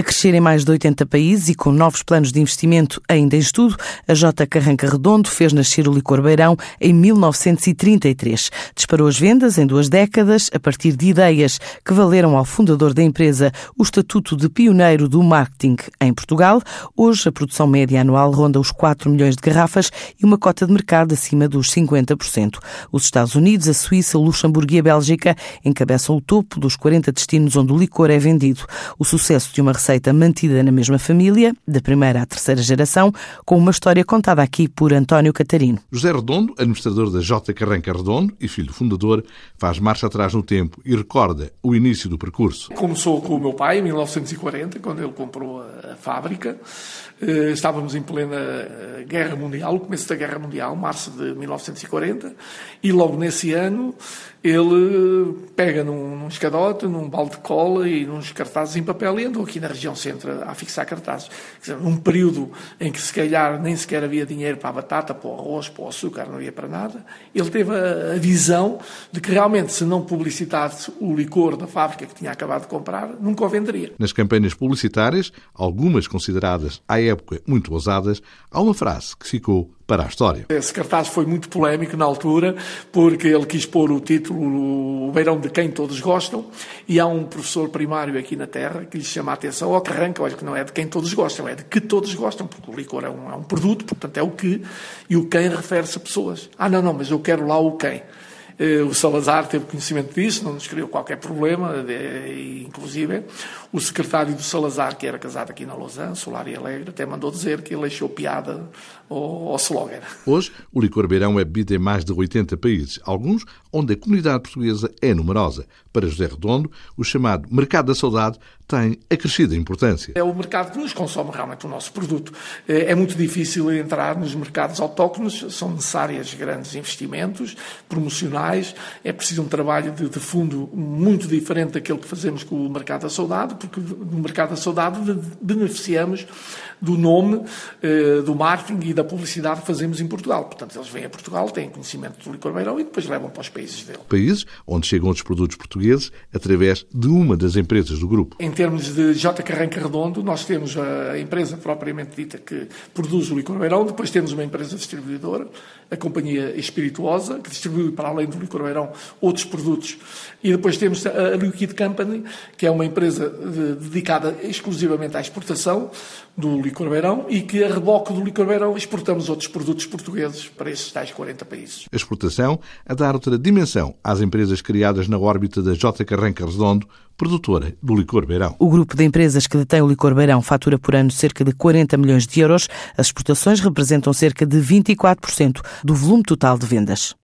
A crescer em mais de 80 países e com novos planos de investimento ainda em estudo, a J. Carranca Redondo fez nascer o licor Beirão em 1933. Disparou as vendas em duas décadas a partir de ideias que valeram ao fundador da empresa o estatuto de pioneiro do marketing em Portugal. Hoje, a produção média anual ronda os 4 milhões de garrafas e uma cota de mercado acima dos 50%. Os Estados Unidos, a Suíça, Luxemburgo e a Bélgica encabeçam o topo dos 40 destinos onde o licor é vendido. O sucesso de uma receita mantida na mesma família, da primeira à terceira geração, com uma história contada aqui por António Catarino. José Redondo, administrador da J. Carranca Redondo e filho fundador, faz marcha atrás no tempo e recorda o início do percurso. Começou com o meu pai em 1940, quando ele comprou a fábrica. Eh, estávamos em plena eh, Guerra Mundial, o começo da Guerra Mundial, março de 1940, e logo nesse ano ele pega num, num escadote, num balde de cola e nos cartazes em papel e andou aqui na região centro a fixar cartazes. Quer dizer, num período em que se calhar nem sequer havia dinheiro para a batata, para o arroz, para o açúcar, não havia para nada, ele teve a, a visão de que realmente se não publicitasse o licor da fábrica que tinha acabado de comprar, nunca o venderia. Nas campanhas publicitárias, algumas consideradas à época muito ousadas, há uma frase que ficou para a história. Esse cartaz foi muito polémico na altura, porque ele quis pôr o título O Beirão de Quem Todos Gostam, e há um professor primário aqui na Terra que lhe chama a atenção ao que arranca, olha que não é de quem todos gostam, é de que todos gostam, porque o licor é um, é um produto, portanto é o que, e o quem refere-se a pessoas. Ah, não, não, mas eu quero lá o quem. Eh, o Salazar teve conhecimento disso, não nos criou qualquer problema, inclusive o secretário do Salazar, que era casado aqui na Lausanne, Solar e Alegre, até mandou dizer que ele achou piada ao, ao slogan. Hoje, o licor beirão é bebido em mais de 80 países, alguns onde a comunidade portuguesa é numerosa. Para José Redondo, o chamado mercado da saudade tem acrescida importância. É o mercado que nos consome realmente o nosso produto. É, é muito difícil entrar nos mercados autóctonos, são necessários grandes investimentos promocionais, é preciso um trabalho de, de fundo muito diferente daquele que fazemos com o mercado da saudade, porque no mercado da saudade beneficiamos do nome, eh, do marketing e da publicidade que fazemos em Portugal. Portanto, eles vêm a Portugal, têm conhecimento do licor beirão e depois levam para os países dele. Países onde chegam os produtos portugueses através de uma das empresas do grupo. Em termos de J. Carranca Redondo, nós temos a empresa propriamente dita que produz o licor beirão, depois temos uma empresa distribuidora, a Companhia Espirituosa, que distribui para além do licor beirão outros produtos, e depois temos a Liquid Company, que é uma empresa de, dedicada exclusivamente à exportação do licor beirão e que a reboque do licor beirão exportamos outros produtos portugueses para esses tais 40 países. A exportação a dar outra dimensão às empresas criadas na órbita da J. Carranca Redondo, produtora do licor beirão. O grupo de empresas que detém o licor beirão fatura por ano cerca de 40 milhões de euros. As exportações representam cerca de 24% do volume total de vendas.